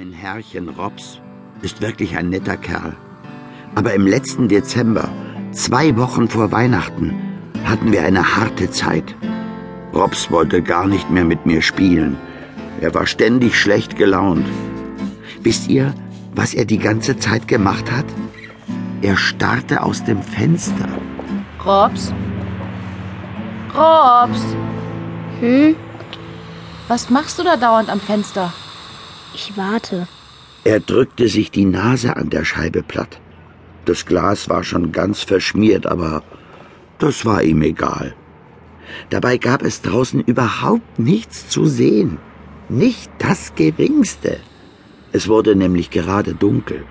Mein Herrchen Robs ist wirklich ein netter Kerl. Aber im letzten Dezember, zwei Wochen vor Weihnachten, hatten wir eine harte Zeit. Robs wollte gar nicht mehr mit mir spielen. Er war ständig schlecht gelaunt. Wisst ihr, was er die ganze Zeit gemacht hat? Er starrte aus dem Fenster. Robs? Robs, Hm? was machst du da dauernd am Fenster? Ich warte. Er drückte sich die Nase an der Scheibe platt. Das Glas war schon ganz verschmiert, aber das war ihm egal. Dabei gab es draußen überhaupt nichts zu sehen. Nicht das geringste. Es wurde nämlich gerade dunkel.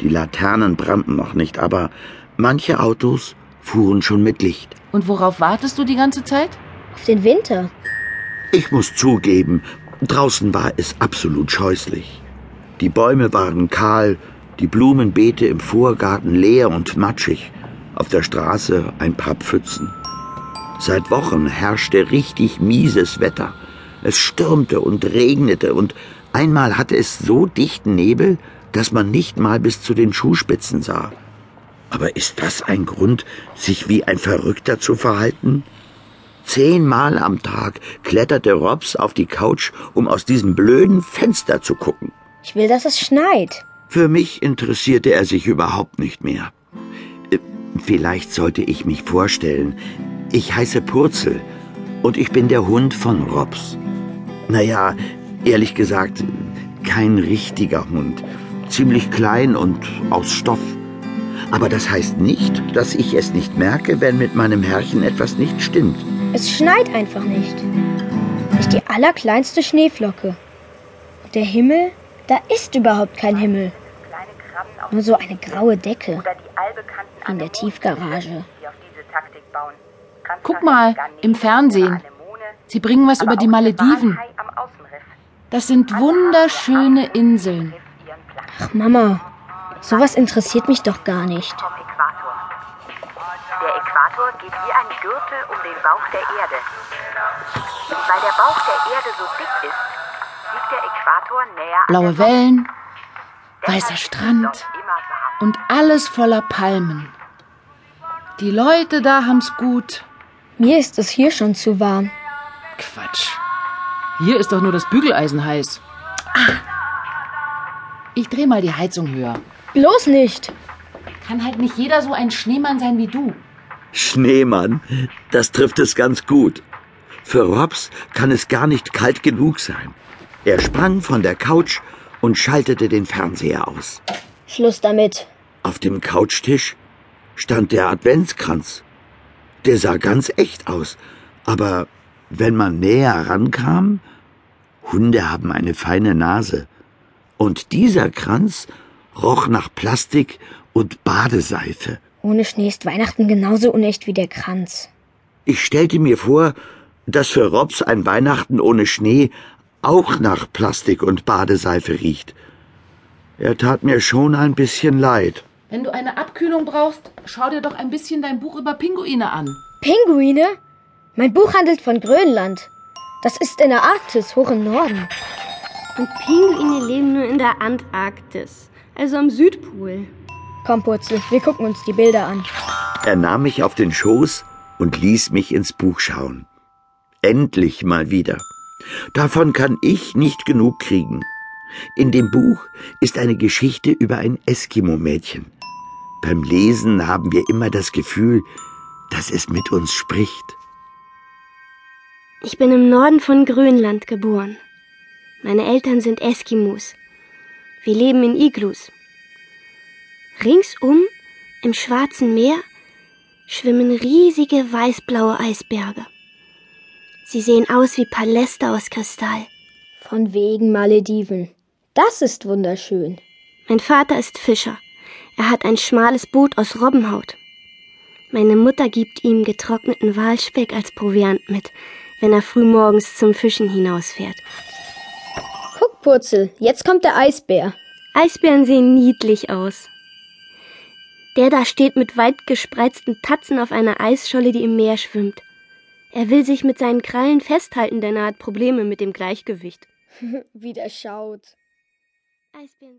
Die Laternen brannten noch nicht, aber manche Autos fuhren schon mit Licht. Und worauf wartest du die ganze Zeit? Auf den Winter. Ich muss zugeben, draußen war es absolut scheußlich. Die Bäume waren kahl, die Blumenbeete im Vorgarten leer und matschig, auf der Straße ein paar Pfützen. Seit Wochen herrschte richtig mieses Wetter. Es stürmte und regnete und einmal hatte es so dichten Nebel, dass man nicht mal bis zu den Schuhspitzen sah. Aber ist das ein Grund, sich wie ein Verrückter zu verhalten? Zehnmal am Tag kletterte Robs auf die Couch, um aus diesem blöden Fenster zu gucken. Ich will, dass es schneit. Für mich interessierte er sich überhaupt nicht mehr. Äh, Vielleicht sollte ich mich vorstellen. Ich heiße Purzel und ich bin der Hund von Robs. Naja, ehrlich gesagt, kein richtiger Hund. Ziemlich klein und aus Stoff. Aber das heißt nicht, dass ich es nicht merke, wenn mit meinem Herrchen etwas nicht stimmt. Es schneit einfach nicht. Nicht die allerkleinste Schneeflocke. Und der Himmel? Da ist überhaupt kein Himmel. Nur so eine graue Decke. In der Tiefgarage. Guck mal, im Fernsehen. Sie bringen was über die Malediven. Das sind wunderschöne Inseln. Ach Mama, sowas interessiert mich doch gar nicht. Der Äquator geht wie ein Gürtel um den Bauch der Erde. Weil der Bauch der Erde so dick ist, liegt der Äquator näher Blaue Wellen, weißer Strand und alles voller Palmen. Die Leute da haben's gut. Mir ist es hier schon zu warm. Quatsch. Hier ist doch nur das Bügeleisen heiß. Ah. Ich dreh mal die Heizung höher. Bloß nicht. Kann halt nicht jeder so ein Schneemann sein wie du. Schneemann, das trifft es ganz gut. Für Robs kann es gar nicht kalt genug sein. Er sprang von der Couch und schaltete den Fernseher aus. Schluss damit. Auf dem Couchtisch stand der Adventskranz. Der sah ganz echt aus, aber wenn man näher rankam, Hunde haben eine feine Nase. Und dieser Kranz roch nach Plastik und Badeseife. Ohne Schnee ist Weihnachten genauso unecht wie der Kranz. Ich stellte mir vor, dass für Robs ein Weihnachten ohne Schnee auch nach Plastik und Badeseife riecht. Er tat mir schon ein bisschen leid. Wenn du eine Abkühlung brauchst, schau dir doch ein bisschen dein Buch über Pinguine an. Pinguine? Mein Buch handelt von Grönland. Das ist in der Arktis, hoch im Norden. Und Pinguine leben nur in der Antarktis, also am Südpol. Komm, Purzel, wir gucken uns die Bilder an. Er nahm mich auf den Schoß und ließ mich ins Buch schauen. Endlich mal wieder. Davon kann ich nicht genug kriegen. In dem Buch ist eine Geschichte über ein Eskimo-Mädchen. Beim Lesen haben wir immer das Gefühl, dass es mit uns spricht. Ich bin im Norden von Grönland geboren. Meine Eltern sind Eskimos. Wir leben in Iglus. Ringsum, im Schwarzen Meer, schwimmen riesige weißblaue Eisberge. Sie sehen aus wie Paläste aus Kristall. Von wegen Malediven. Das ist wunderschön. Mein Vater ist Fischer. Er hat ein schmales Boot aus Robbenhaut. Meine Mutter gibt ihm getrockneten Walspeck als Proviant mit, wenn er frühmorgens zum Fischen hinausfährt. Guck, Purzel, jetzt kommt der Eisbär. Eisbären sehen niedlich aus. Der da steht mit weit gespreizten Tatzen auf einer Eisscholle, die im Meer schwimmt. Er will sich mit seinen Krallen festhalten, denn er hat Probleme mit dem Gleichgewicht. Wie der schaut. Eisbären